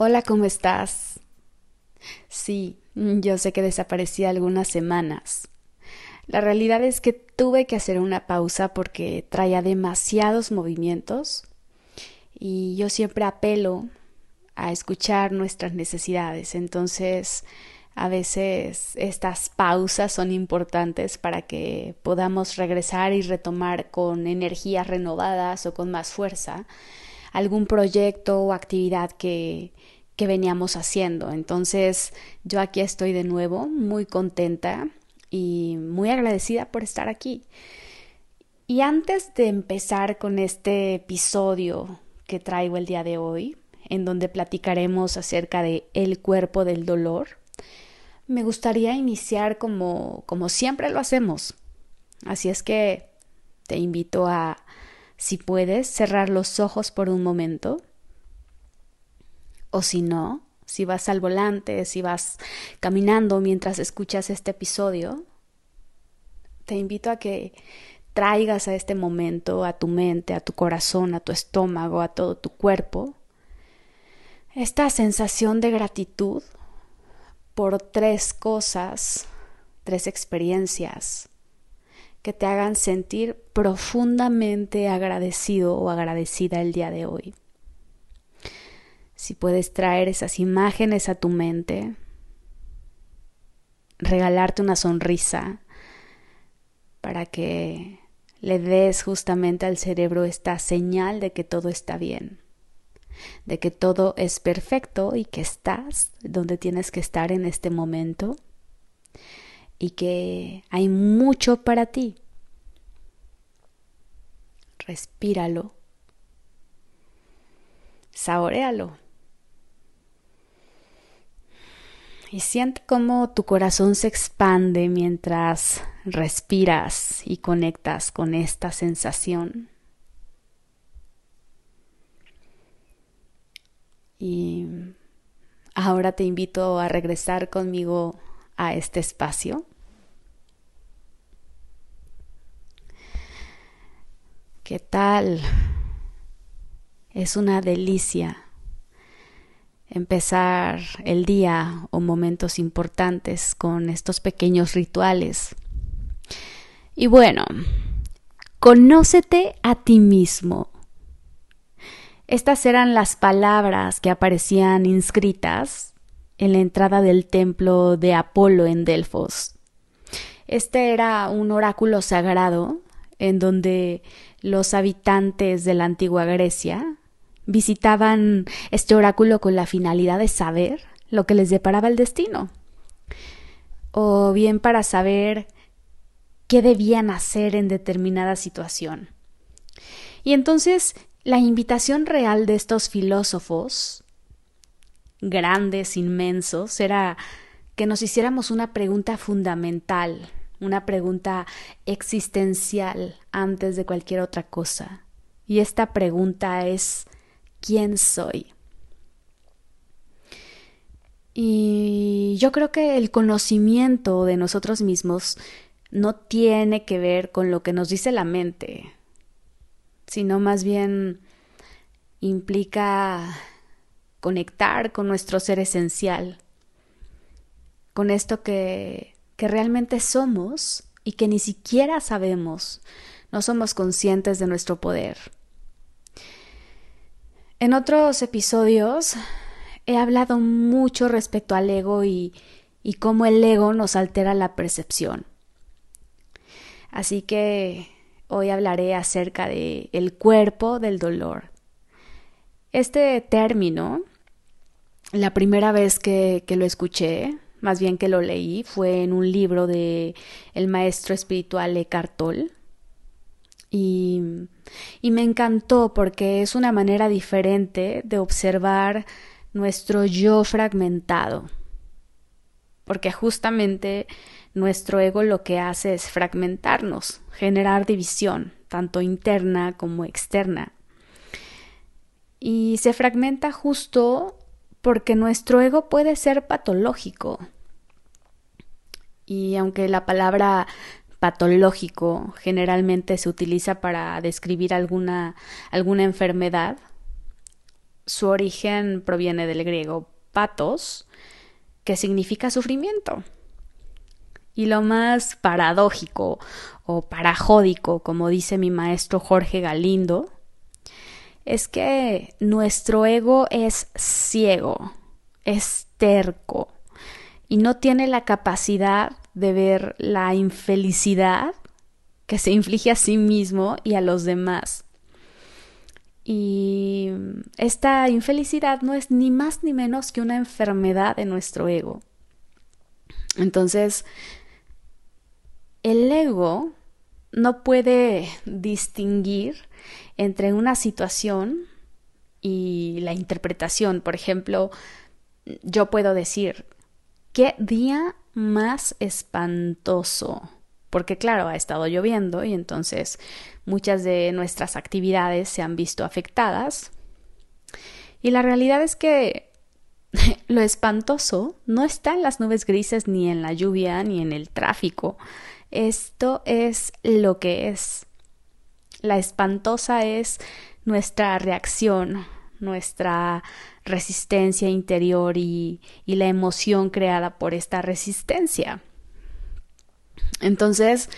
Hola, ¿cómo estás? Sí, yo sé que desaparecí algunas semanas. La realidad es que tuve que hacer una pausa porque traía demasiados movimientos y yo siempre apelo a escuchar nuestras necesidades. Entonces, a veces estas pausas son importantes para que podamos regresar y retomar con energías renovadas o con más fuerza algún proyecto o actividad que, que veníamos haciendo. Entonces yo aquí estoy de nuevo muy contenta y muy agradecida por estar aquí. Y antes de empezar con este episodio que traigo el día de hoy, en donde platicaremos acerca de el cuerpo del dolor, me gustaría iniciar como, como siempre lo hacemos. Así es que te invito a, si puedes, cerrar los ojos por un momento. O si no, si vas al volante, si vas caminando mientras escuchas este episodio, te invito a que traigas a este momento, a tu mente, a tu corazón, a tu estómago, a todo tu cuerpo, esta sensación de gratitud por tres cosas, tres experiencias que te hagan sentir profundamente agradecido o agradecida el día de hoy. Si puedes traer esas imágenes a tu mente, regalarte una sonrisa para que le des justamente al cerebro esta señal de que todo está bien, de que todo es perfecto y que estás donde tienes que estar en este momento y que hay mucho para ti. Respíralo. Saborealo. y siente cómo tu corazón se expande mientras respiras y conectas con esta sensación. Y ahora te invito a regresar conmigo a este espacio. ¿Qué tal? Es una delicia empezar el día o momentos importantes con estos pequeños rituales. Y bueno, conócete a ti mismo. Estas eran las palabras que aparecían inscritas en la entrada del templo de Apolo en Delfos. Este era un oráculo sagrado en donde los habitantes de la antigua Grecia visitaban este oráculo con la finalidad de saber lo que les deparaba el destino, o bien para saber qué debían hacer en determinada situación. Y entonces la invitación real de estos filósofos, grandes, inmensos, era que nos hiciéramos una pregunta fundamental, una pregunta existencial antes de cualquier otra cosa. Y esta pregunta es quién soy. Y yo creo que el conocimiento de nosotros mismos no tiene que ver con lo que nos dice la mente, sino más bien implica conectar con nuestro ser esencial, con esto que, que realmente somos y que ni siquiera sabemos, no somos conscientes de nuestro poder. En otros episodios he hablado mucho respecto al ego y, y cómo el ego nos altera la percepción. Así que hoy hablaré acerca de el cuerpo del dolor. Este término, la primera vez que, que lo escuché, más bien que lo leí, fue en un libro de el maestro espiritual Eckhart Tolle y, y me encantó porque es una manera diferente de observar nuestro yo fragmentado. Porque justamente nuestro ego lo que hace es fragmentarnos, generar división, tanto interna como externa. Y se fragmenta justo porque nuestro ego puede ser patológico. Y aunque la palabra patológico generalmente se utiliza para describir alguna, alguna enfermedad. Su origen proviene del griego patos, que significa sufrimiento. Y lo más paradójico o parajódico, como dice mi maestro Jorge Galindo, es que nuestro ego es ciego, es terco y no tiene la capacidad de ver la infelicidad que se inflige a sí mismo y a los demás. Y esta infelicidad no es ni más ni menos que una enfermedad de nuestro ego. Entonces, el ego no puede distinguir entre una situación y la interpretación. Por ejemplo, yo puedo decir, ¿qué día más espantoso? Porque claro, ha estado lloviendo y entonces muchas de nuestras actividades se han visto afectadas. Y la realidad es que lo espantoso no está en las nubes grises ni en la lluvia ni en el tráfico. Esto es lo que es. La espantosa es nuestra reacción, nuestra resistencia interior y, y la emoción creada por esta resistencia. Entonces,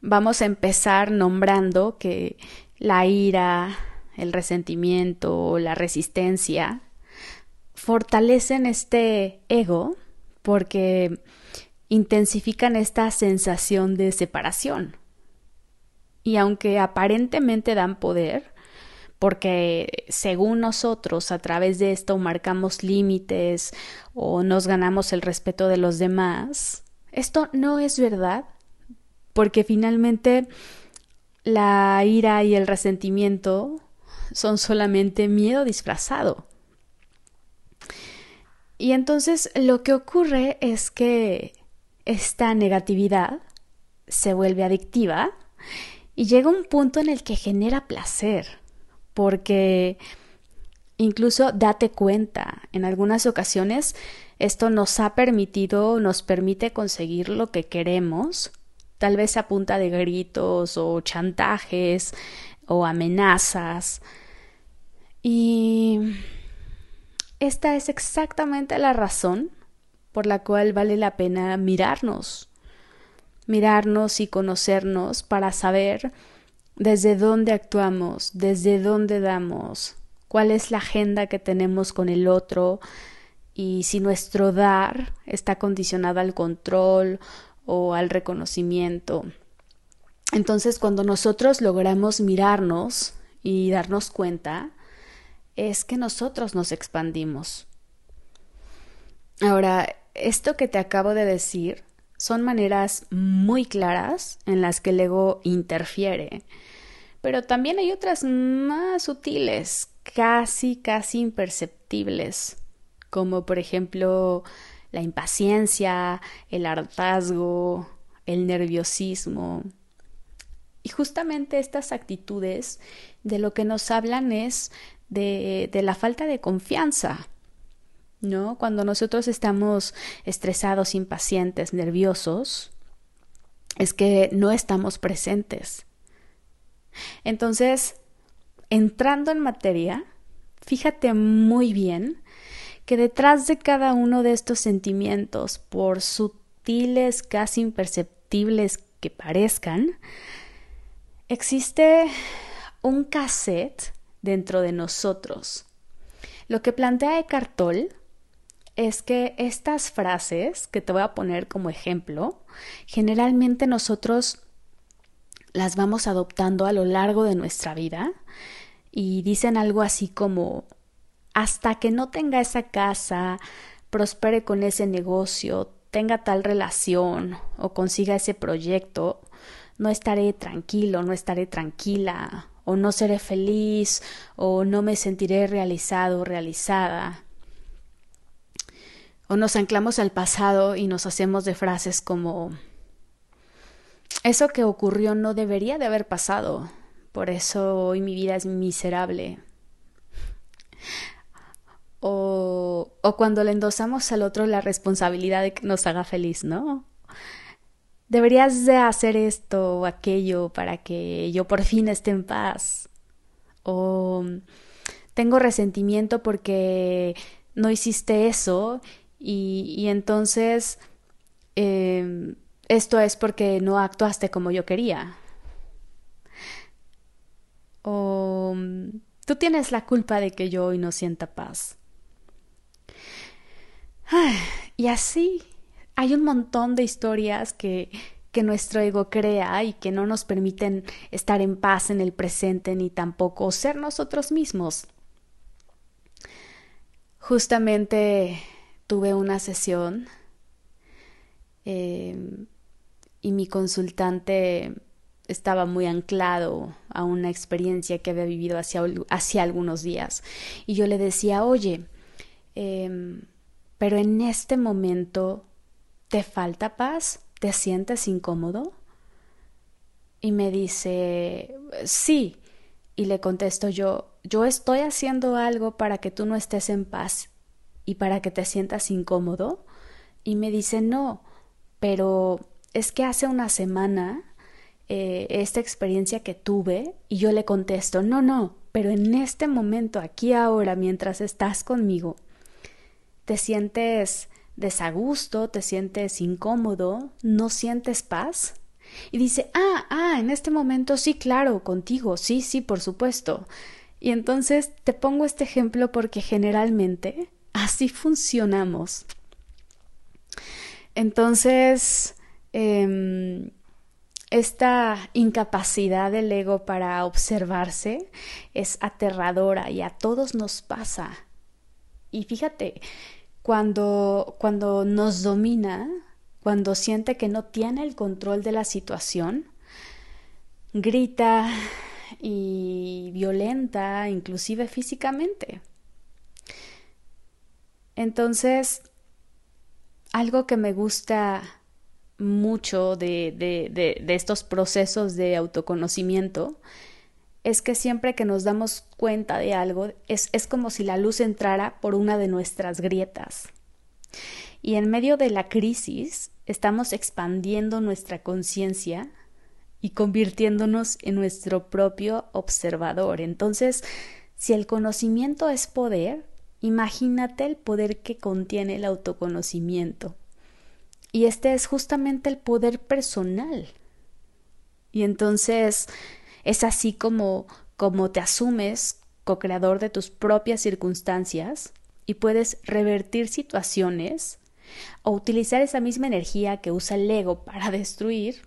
vamos a empezar nombrando que la ira, el resentimiento, la resistencia fortalecen este ego porque intensifican esta sensación de separación. Y aunque aparentemente dan poder, porque según nosotros a través de esto marcamos límites o nos ganamos el respeto de los demás, esto no es verdad, porque finalmente la ira y el resentimiento son solamente miedo disfrazado. Y entonces lo que ocurre es que esta negatividad se vuelve adictiva y llega un punto en el que genera placer, porque incluso date cuenta, en algunas ocasiones esto nos ha permitido, nos permite conseguir lo que queremos, tal vez a punta de gritos o chantajes o amenazas. Y esta es exactamente la razón por la cual vale la pena mirarnos, mirarnos y conocernos para saber desde dónde actuamos, desde dónde damos, cuál es la agenda que tenemos con el otro y si nuestro dar está condicionado al control o al reconocimiento. Entonces, cuando nosotros logramos mirarnos y darnos cuenta, es que nosotros nos expandimos. Ahora, esto que te acabo de decir son maneras muy claras en las que el ego interfiere, pero también hay otras más sutiles, casi, casi imperceptibles, como por ejemplo la impaciencia, el hartazgo, el nerviosismo. Y justamente estas actitudes de lo que nos hablan es de, de la falta de confianza, ¿no? Cuando nosotros estamos estresados, impacientes, nerviosos, es que no estamos presentes. Entonces, entrando en materia, fíjate muy bien que detrás de cada uno de estos sentimientos, por sutiles, casi imperceptibles que parezcan, existe un cassette dentro de nosotros. Lo que plantea Eckhart Tolle es que estas frases que te voy a poner como ejemplo, generalmente nosotros las vamos adoptando a lo largo de nuestra vida y dicen algo así como hasta que no tenga esa casa, prospere con ese negocio, tenga tal relación o consiga ese proyecto, no estaré tranquilo, no estaré tranquila, o no seré feliz, o no me sentiré realizado, realizada. O nos anclamos al pasado y nos hacemos de frases como eso que ocurrió no debería de haber pasado, por eso hoy mi vida es miserable. O, o cuando le endosamos al otro la responsabilidad de que nos haga feliz, ¿no? Deberías de hacer esto o aquello para que yo por fin esté en paz. O tengo resentimiento porque no hiciste eso y, entonces em, esto es porque no actuaste como yo quería. O tú tienes la culpa de que yo hoy no sienta paz. y así hay un montón de historias que, que nuestro ego crea y que no nos permiten estar en paz en el presente ni tampoco ser nosotros mismos. Justamente tuve una sesión em, y mi consultante estaba muy anclado a una experiencia que había vivido hace algunos días. Y yo le decía, oye, em, pero en este momento te falta paz, te sientes incómodo. Y me dice, sí. Y le contesto yo, yo estoy haciendo algo para que tú no estés en paz y para que te sientas incómodo. Y me dice, no, pero es que hace una semana eh, esta experiencia que tuve y yo le contesto, no, no, pero en este momento, aquí ahora, mientras estás conmigo, te sientes desagusto, te sientes incómodo, no sientes paz. Y dice, ah, ah, en este momento sí, claro, contigo, sí, sí, por supuesto. Y entonces te pongo este ejemplo porque generalmente así funcionamos. Entonces, em, esta incapacidad del ego para observarse es aterradora y a todos nos pasa. Y fíjate, cuando, cuando nos domina, cuando siente que no tiene el control de la situación, grita y violenta, inclusive físicamente. Entonces, algo que me gusta mucho de, estos procesos de autoconocimiento es que siempre que nos damos cuenta de algo es, es como si la luz entrara por una de nuestras grietas. Y en medio de la crisis estamos expandiendo nuestra conciencia y convirtiéndonos en nuestro propio observador. Entonces, si el conocimiento es poder, imagínate el poder que contiene el autoconocimiento. Y este es justamente el poder personal. Y entonces es así como como te asumes co-creador de tus propias circunstancias y puedes revertir situaciones o utilizar esa misma energía que usa el ego para destruir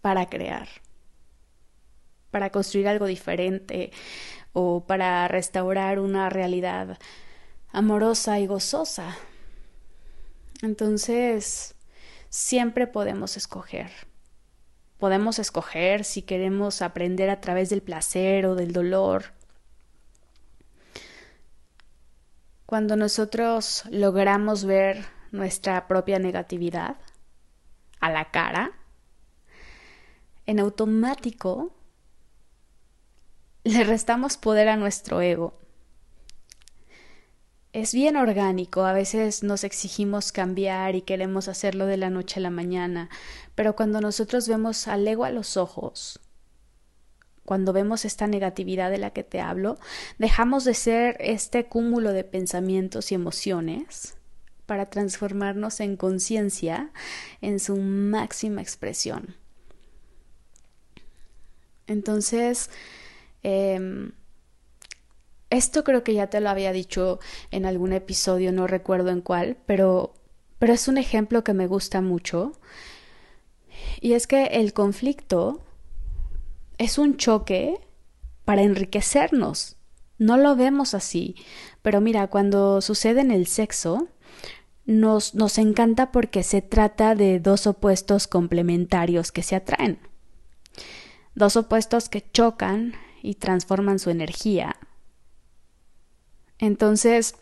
para crear, para construir algo diferente o para restaurar una realidad amorosa y gozosa. Entonces, siempre podemos escoger. Podemos escoger si queremos aprender a través del placer o del dolor. Cuando nosotros logramos ver nuestra propia negatividad a la cara, en automático le restamos poder a nuestro ego es bien orgánico, a veces nos exigimos cambiar y queremos hacerlo de la noche a la mañana, pero cuando nosotros vemos al ego a los ojos, cuando vemos esta negatividad de la que te hablo, dejamos de ser este cúmulo de pensamientos y emociones para transformarnos en conciencia en su máxima expresión. Entonces, eh, esto creo que ya te lo había dicho en algún episodio, no recuerdo en cuál, pero, pero es un ejemplo que me gusta mucho. Y es que el conflicto es un choque para enriquecernos. No lo vemos así, pero mira, cuando sucede en el sexo, nos, nos encanta porque se trata de dos opuestos complementarios que se atraen. Dos opuestos que chocan y transforman su energía entonces,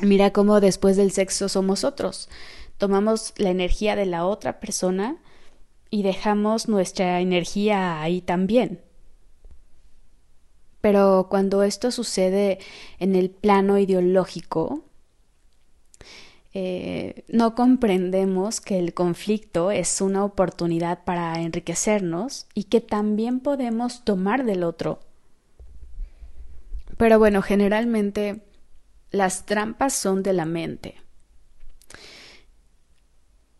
mira cómo después del sexo somos otros. Tomamos la energía de la otra persona y dejamos nuestra energía ahí también. Pero cuando esto sucede en el plano ideológico, eh, no comprendemos que el conflicto es una oportunidad para enriquecernos y que también podemos tomar del otro Pero bueno, generalmente las trampas son de la mente.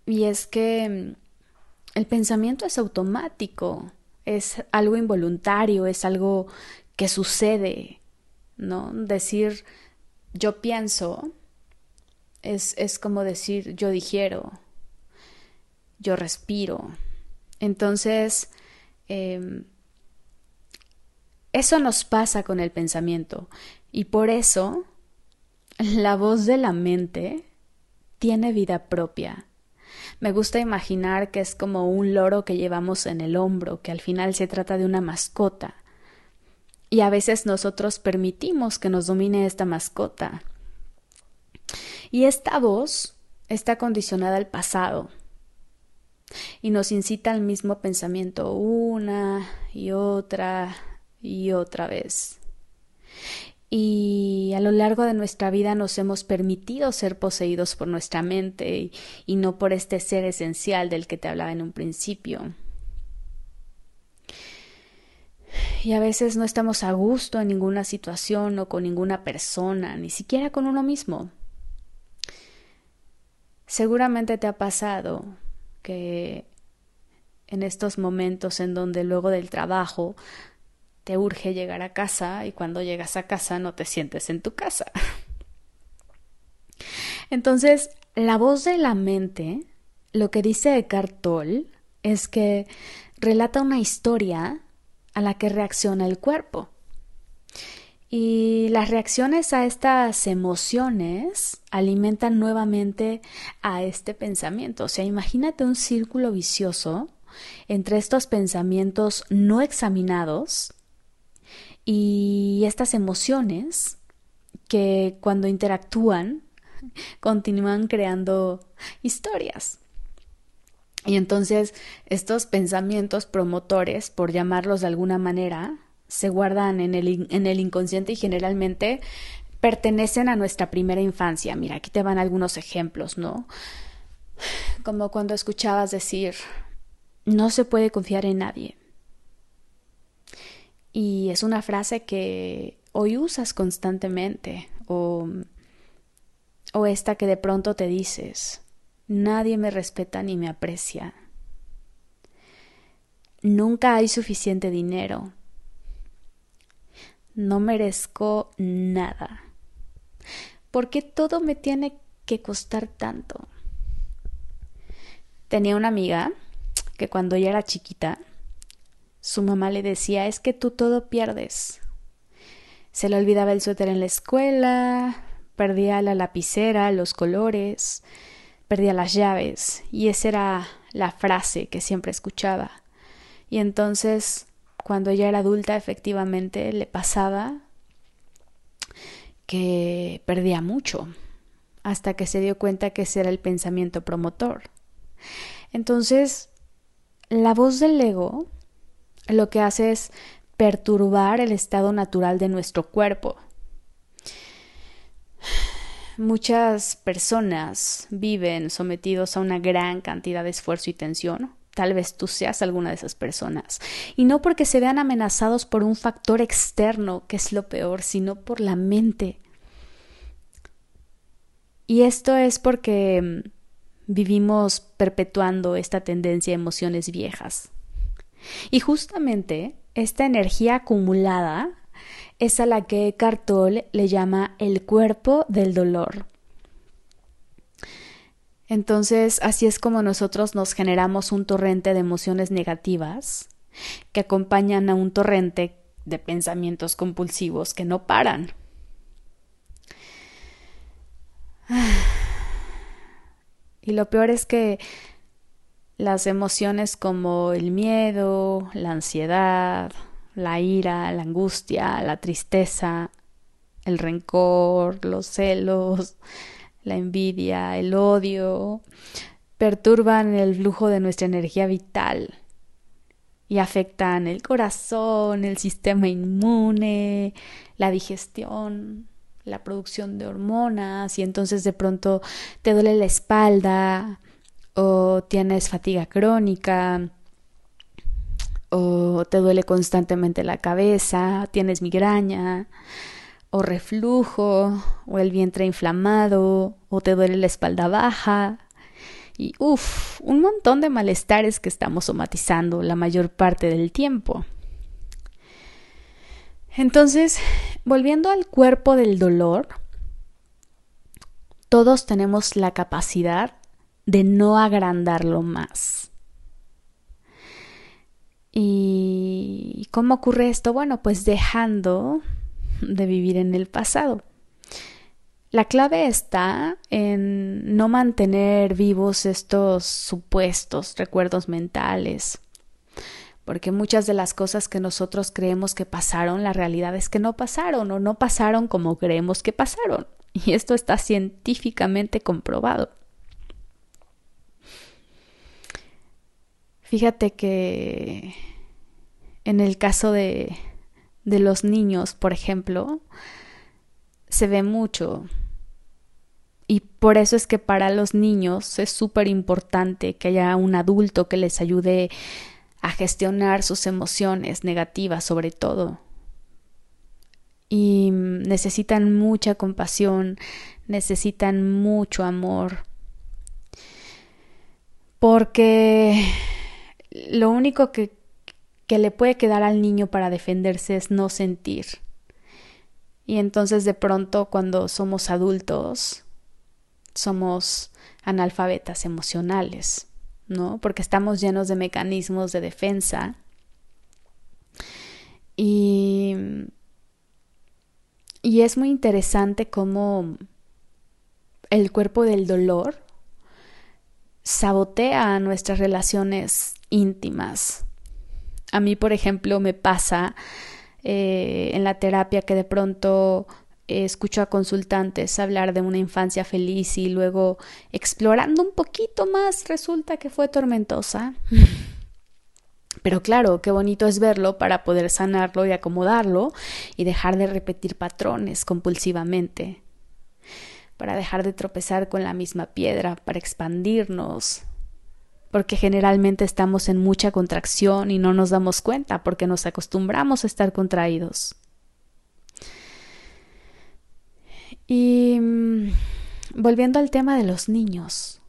Y es que mm, el pensamiento es automático, es algo involuntario, es algo que sucede, ¿no? Decir yo pienso es, es como decir yo digiero, yo respiro. Entonces, em, eso nos pasa con el pensamiento y por eso la voz de la mente tiene vida propia. Me gusta imaginar que es como un loro que llevamos en el hombro, que al final se trata de una mascota. Y a veces nosotros permitimos que nos domine esta mascota. Y esta voz está condicionada al pasado y nos incita al mismo pensamiento una y otra y otra vez. Y a lo largo de nuestra vida nos hemos permitido ser poseídos por nuestra mente y, no por este ser esencial del que te hablaba en un principio. Y a veces no estamos a gusto en ninguna situación o con ninguna persona, ni siquiera con uno mismo. Seguramente te ha pasado que en estos momentos en donde luego del trabajo te urge llegar a casa y cuando llegas a casa no te sientes en tu casa. Entonces, la voz de la mente, lo que dice Eckhart Tolle, es que relata una historia a la que reacciona el cuerpo. Y las reacciones a estas emociones alimentan nuevamente a este pensamiento. O sea, imagínate un círculo vicioso entre estos pensamientos no examinados y estas emociones que cuando interactúan continúan creando historias. Y entonces estos pensamientos promotores, por llamarlos de alguna manera, se guardan en el, en el inconsciente y generalmente pertenecen a nuestra primera infancia. Mira, aquí te van algunos ejemplos, ¿no? Como cuando escuchabas decir, no se puede confiar en nadie. Y es una frase que hoy usas constantemente o, o esta que de pronto te dices, nadie me respeta ni me aprecia. Nunca hay suficiente dinero. No merezco nada. ¿Por qué todo me tiene que costar tanto? Tenía una amiga que cuando ella era chiquita su mamá le decía es que tú todo pierdes. Se le olvidaba el suéter en la escuela, perdía la lapicera, los colores, perdía las llaves, y esa era la frase que siempre escuchaba. Y entonces, cuando ella era adulta, efectivamente le pasaba que perdía mucho, hasta que se dio cuenta que ese era el pensamiento promotor. Entonces, la voz del ego lo que hace es perturbar el estado natural de nuestro cuerpo. Muchas personas viven sometidos a una gran cantidad de esfuerzo y tensión. Tal vez tú seas alguna de esas personas. Y no porque se vean amenazados por un factor externo, que es lo peor, sino por la mente. Y esto es porque mm, vivimos perpetuando esta tendencia a emociones viejas. Y justamente esta energía acumulada es a la que Cartol le llama el cuerpo del dolor. Entonces, así es como nosotros nos generamos un torrente de emociones negativas que acompañan a un torrente de pensamientos compulsivos que no paran. Y lo peor es que las emociones como el miedo, la ansiedad, la ira, la angustia, la tristeza, el rencor, los celos, la envidia, el odio, perturban el flujo de nuestra energía vital y afectan el corazón, el sistema inmune, la digestión, la producción de hormonas y entonces de pronto te duele la espalda, o tienes fatiga crónica, o te duele constantemente la cabeza, tienes migraña, o reflujo, o el vientre inflamado, o te duele la espalda baja, y uff, un montón de malestares que estamos somatizando la mayor parte del tiempo. Entonces, volviendo al cuerpo del dolor, todos tenemos la capacidad de no agrandarlo más. ¿Y cómo ocurre esto? Bueno, pues dejando de vivir en el pasado. La clave está en no mantener vivos estos supuestos recuerdos mentales, porque muchas de las cosas que nosotros creemos que pasaron, la realidad es que no pasaron o no pasaron como creemos que pasaron, y esto está científicamente comprobado. Fíjate que en el caso de, de los niños, por ejemplo, se ve mucho. Y por eso es que para los niños es súper importante que haya un adulto que les ayude a gestionar sus emociones negativas sobre todo. Y necesitan mucha compasión, necesitan mucho amor. Porque lo único que, que le puede quedar al niño para defenderse es no sentir. Y entonces de pronto cuando somos adultos somos analfabetas emocionales, ¿no? Porque estamos llenos de mecanismos de defensa. Y, y es muy interesante cómo el cuerpo del dolor sabotea nuestras relaciones íntimas. A mí, por ejemplo, me pasa eh, en la terapia que de pronto escucho a consultantes hablar de una infancia feliz y luego explorando un poquito más resulta que fue tormentosa. Pero claro, qué bonito es verlo para poder sanarlo y acomodarlo y dejar de repetir patrones compulsivamente para dejar de tropezar con la misma piedra, para expandirnos, porque generalmente estamos en mucha contracción y no nos damos cuenta porque nos acostumbramos a estar contraídos. Y mm, volviendo al tema de los niños,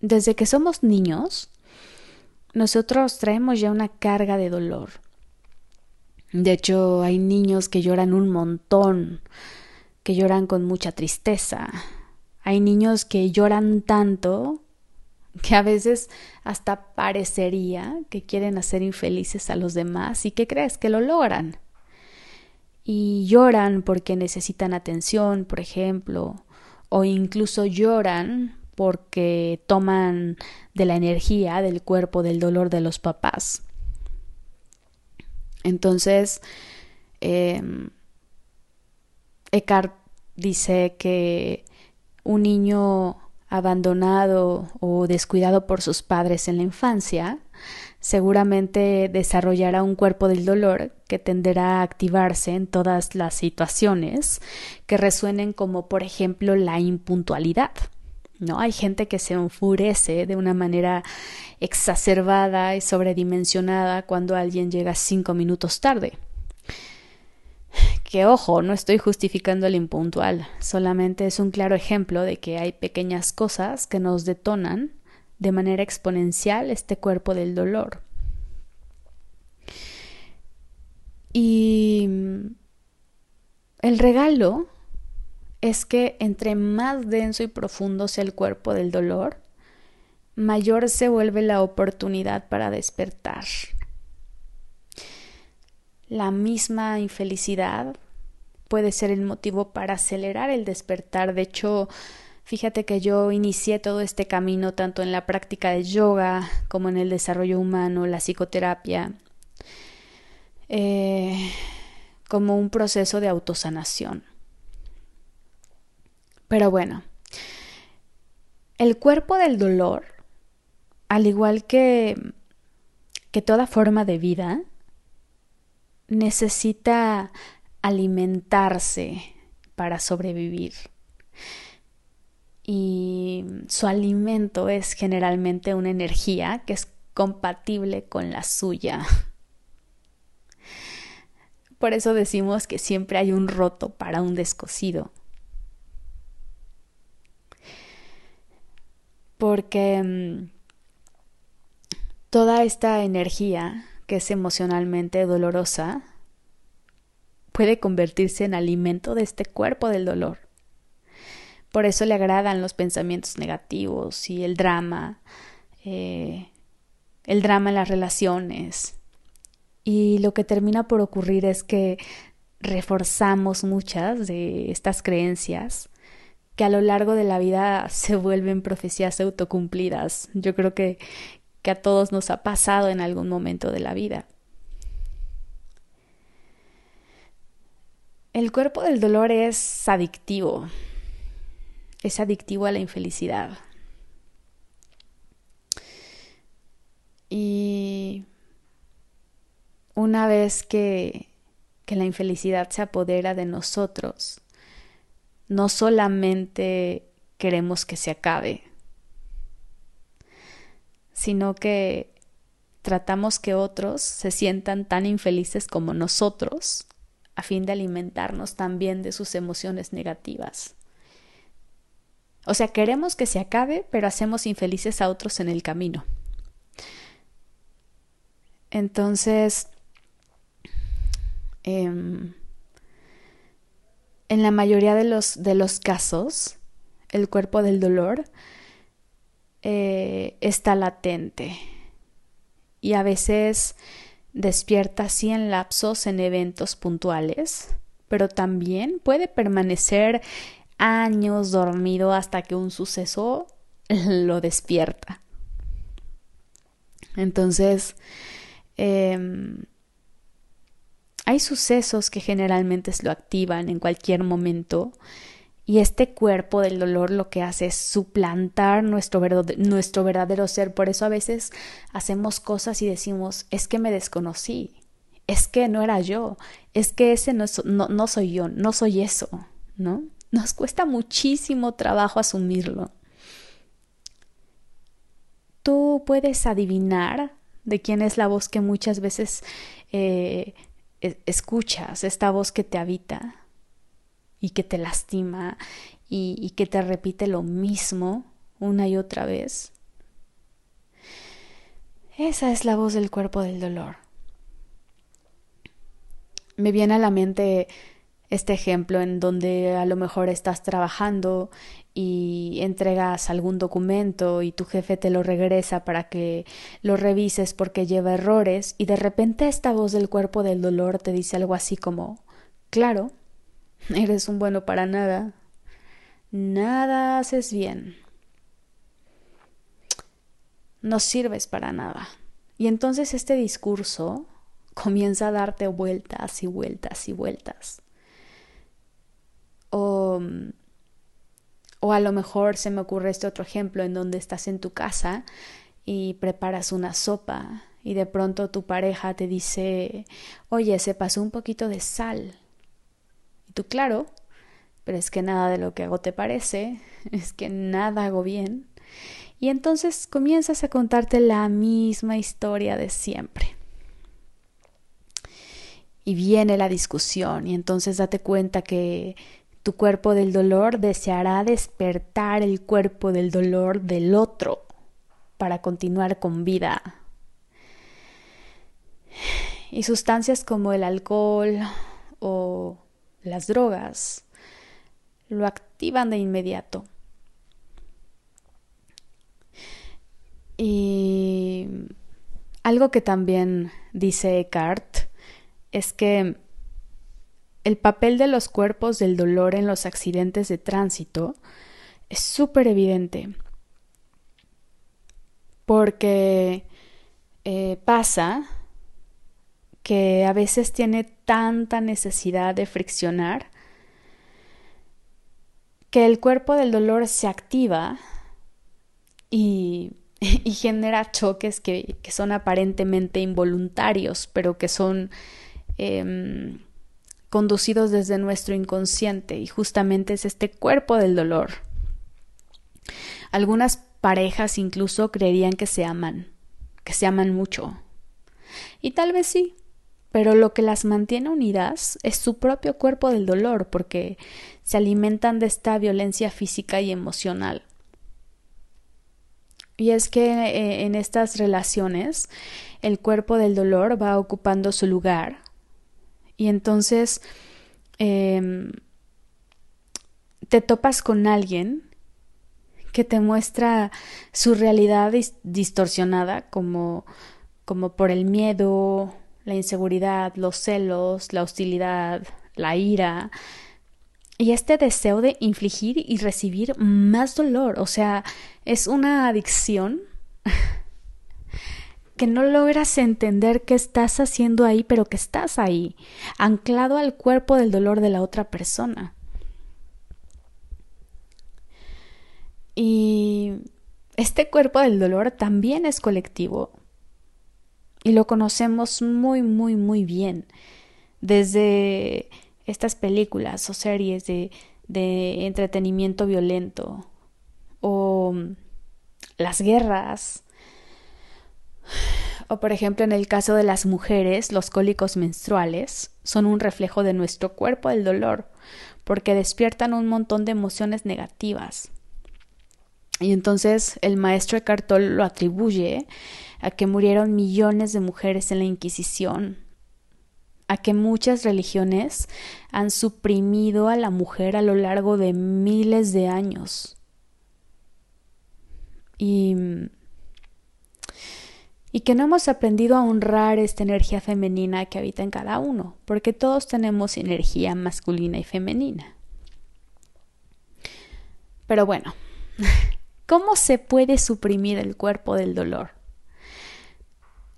desde que somos niños, nosotros traemos ya una carga de dolor. De hecho, hay niños que lloran un montón que lloran con mucha tristeza. Hay niños que lloran tanto que a veces hasta parecería que quieren hacer infelices a los demás y que crees que lo logran. Y lloran porque necesitan atención, por ejemplo, o incluso lloran porque toman de la energía del cuerpo del dolor de los papás. Entonces, eh, Eckhart dice que un niño abandonado o descuidado por sus padres en la infancia seguramente desarrollará un cuerpo del dolor que tenderá a activarse en todas las situaciones que resuenen como por ejemplo la impuntualidad. ¿No? Hay gente que se enfurece de una manera exacerbada y sobredimensionada cuando alguien llega cinco minutos tarde. Que ojo, no estoy justificando el impuntual, solamente es un claro ejemplo de que hay pequeñas cosas que nos detonan de manera exponencial este cuerpo del dolor. Y el regalo es que entre más denso y profundo sea el cuerpo del dolor, mayor se vuelve la oportunidad para despertar, la misma infelicidad puede ser el motivo para acelerar el despertar. De hecho, fíjate que yo inicié todo este camino tanto en la práctica de yoga como en el desarrollo humano, la psicoterapia, eh, como un proceso de autosanación. Pero bueno, el cuerpo del dolor, al igual que, que toda forma de vida, necesita alimentarse para sobrevivir. Y su alimento es generalmente una energía que es compatible con la suya. Por eso decimos que siempre hay un roto para un descosido. Porque mm, toda esta energía que es emocionalmente dolorosa puede convertirse en alimento de este cuerpo del dolor. Por eso le agradan los pensamientos negativos y el drama, eh, el drama en las relaciones. Y lo que termina por ocurrir es que reforzamos muchas de estas creencias que a lo largo de la vida se vuelven profecías autocumplidas. Yo creo que, que a todos nos ha pasado en algún momento de la vida. El cuerpo del dolor es adictivo, es adictivo a la infelicidad. Y una vez que, que la infelicidad se apodera de nosotros, no solamente queremos que se acabe, sino que tratamos que otros se sientan tan infelices como nosotros a fin de alimentarnos también de sus emociones negativas. O sea, queremos que se acabe, pero hacemos infelices a otros en el camino. Entonces, em, en la mayoría de los, de los casos, el cuerpo del dolor eh, está latente y a veces despierta así en lapsos en eventos puntuales, pero también puede permanecer años dormido hasta que un suceso lo despierta. Entonces, Em, hay sucesos que generalmente lo activan en cualquier momento y este cuerpo del dolor lo que hace es suplantar nuestro, nuestro verdadero ser. Por eso a veces hacemos cosas y decimos, es que me desconocí, es que no era yo, es que ese no, no, no soy yo, no soy eso, ¿no? Nos cuesta muchísimo trabajo asumirlo. Tú puedes adivinar de quién es la voz que muchas veces eh, escuchas, esta voz que te habita y que te lastima y, y que te repite lo mismo una y otra vez. Esa es la voz del cuerpo del dolor. Me viene a la mente este ejemplo en donde a lo mejor estás trabajando y entregas algún documento y tu jefe te lo regresa para que lo revises porque lleva errores y de repente esta voz del cuerpo del dolor te dice algo así como claro, eres un bueno para nada, nada haces bien, no sirves para nada. Y entonces este discurso comienza a darte vueltas y vueltas y vueltas o, o a lo mejor se me ocurre este otro ejemplo en donde estás en tu casa y preparas una sopa y de pronto tu pareja te dice, oye, se pasó un poquito de sal. Y tú, claro, pero es que nada de lo que hago te parece, es que nada hago bien. Y entonces comienzas a contarte la misma historia de siempre. Y viene la discusión y entonces date cuenta que tu cuerpo del dolor deseará despertar el cuerpo del dolor del otro para continuar con vida. Y sustancias como el alcohol o las drogas lo activan de inmediato. Y algo que también dice Eckhart es que el papel de los cuerpos del dolor en los accidentes de tránsito es súper evidente. Porque eh, pasa que a veces tiene tanta necesidad de friccionar que el cuerpo del dolor se activa y, genera choques que, son aparentemente involuntarios, pero que son em, conducidos desde nuestro inconsciente y justamente es este cuerpo del dolor. Algunas parejas incluso creerían que se aman, que se aman mucho. Y tal vez sí, pero lo que las mantiene unidas es su propio cuerpo del dolor, porque se alimentan de esta violencia física y emocional. Y es que eh, en estas relaciones el cuerpo del dolor va ocupando su lugar y entonces em, te topas con alguien que te muestra su realidad distorsionada como, como por el miedo, la inseguridad, los celos, la hostilidad, la ira y este deseo de infligir y recibir más dolor. O sea, es una adicción que no logras entender qué estás haciendo ahí, pero que estás ahí, anclado al cuerpo del dolor de la otra persona. Y este cuerpo del dolor también es colectivo y lo conocemos muy, muy, muy bien. Desde estas películas o series de, de entretenimiento violento o mm, las guerras o por ejemplo en el caso de las mujeres los cólicos menstruales son un reflejo de nuestro cuerpo del dolor porque despiertan un montón de emociones negativas y entonces el maestro Eckhart Tolle lo atribuye a que murieron millones de mujeres en la Inquisición, a que muchas religiones han suprimido a la mujer a lo largo de miles de años. Y, y que no hemos aprendido a honrar esta energía femenina que habita en cada uno, porque todos tenemos energía masculina y femenina. Pero bueno, ¿cómo se puede suprimir el cuerpo del dolor?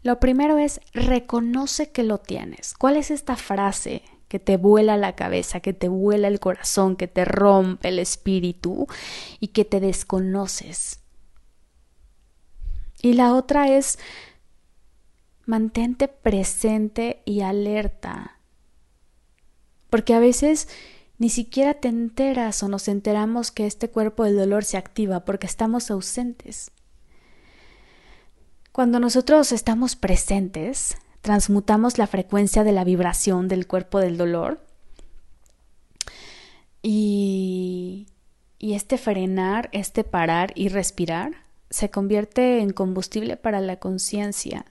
Lo primero es reconoce que lo tienes. ¿Cuál es esta frase que te vuela la cabeza, que te vuela el corazón, que te rompe el espíritu y que te desconoces? Y la otra es mantente presente y alerta. Porque a veces ni siquiera te enteras o nos enteramos que este cuerpo del dolor se activa porque estamos ausentes. Cuando nosotros estamos presentes, transmutamos la frecuencia de la vibración del cuerpo del dolor y, y este frenar, este parar y respirar se convierte en combustible para la conciencia.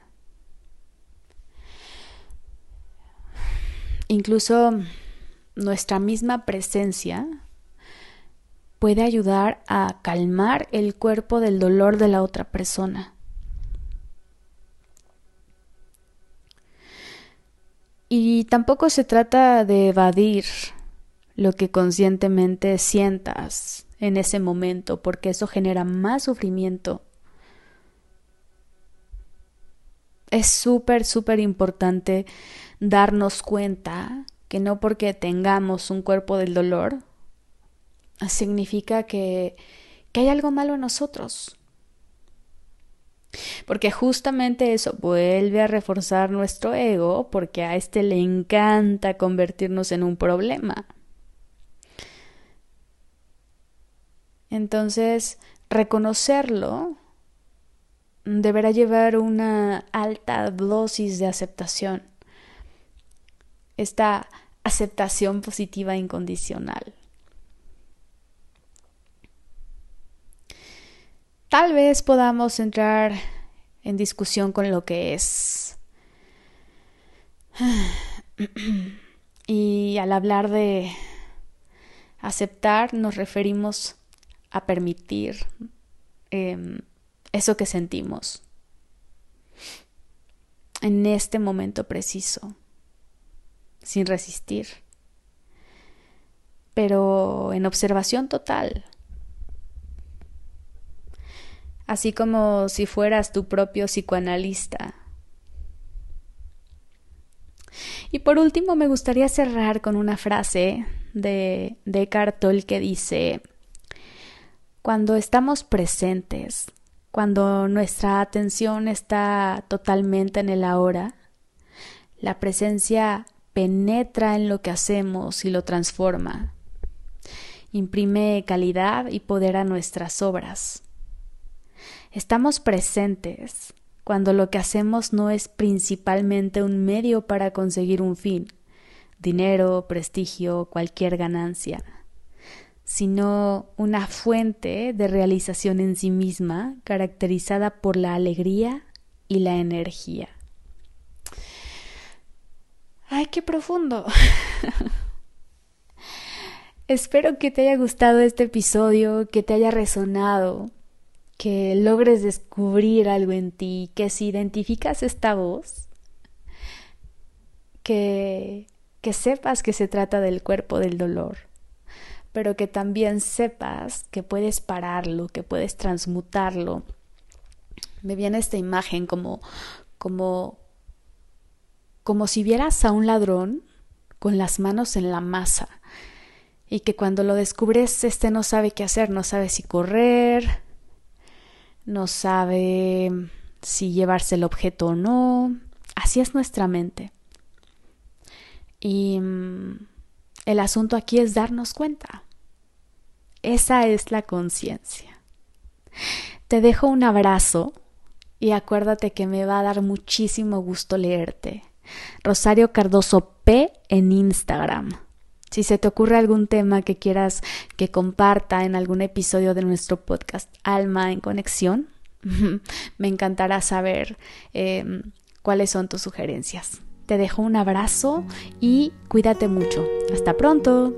Incluso nuestra misma presencia puede ayudar a calmar el cuerpo del dolor de la otra persona. Y tampoco se trata de evadir lo que conscientemente sientas en ese momento, porque eso genera más sufrimiento. Es súper, súper importante darnos cuenta que no porque tengamos un cuerpo del dolor significa que, que hay algo malo en nosotros. Porque justamente eso vuelve a reforzar nuestro ego porque a este le encanta convertirnos en un problema. Entonces, reconocerlo deberá llevar una alta dosis de aceptación. Esta aceptación positiva incondicional. Tal vez podamos entrar en discusión con lo que es. Y al hablar de aceptar nos referimos a permitir em, eso que sentimos en este momento preciso, sin resistir, pero en observación total así como si fueras tu propio psicoanalista. Y por último me gustaría cerrar con una frase de, de Tolle que dice cuando estamos presentes, cuando nuestra atención está totalmente en el ahora, la presencia penetra en lo que hacemos y lo transforma, imprime calidad y poder a nuestras obras estamos presentes cuando lo que hacemos no es principalmente un medio para conseguir un fin, dinero, prestigio, cualquier ganancia, sino una fuente de realización en sí misma caracterizada por la alegría y la energía. ¡Ay, qué profundo! Espero que te haya gustado este episodio, que te haya resonado, que logres descubrir algo en ti, que si identificas esta voz, que, que sepas que se trata del cuerpo del dolor, pero que también sepas que puedes pararlo, que puedes transmutarlo. Me viene esta imagen como, como, como si vieras a un ladrón con las manos en la masa y que cuando lo descubres este no sabe qué hacer, no sabe si correr, no sabe si llevarse el objeto o no. Así es nuestra mente. Y mm, el asunto aquí es darnos cuenta. Esa es la conciencia. Te dejo un abrazo y acuérdate que me va a dar muchísimo gusto leerte. Rosario Cardoso P en Instagram. Si se te ocurre algún tema que quieras que comparta en algún episodio de nuestro podcast Alma en Conexión, me encantará saber em, cuáles son tus sugerencias. Te dejo un abrazo y cuídate mucho. Hasta pronto.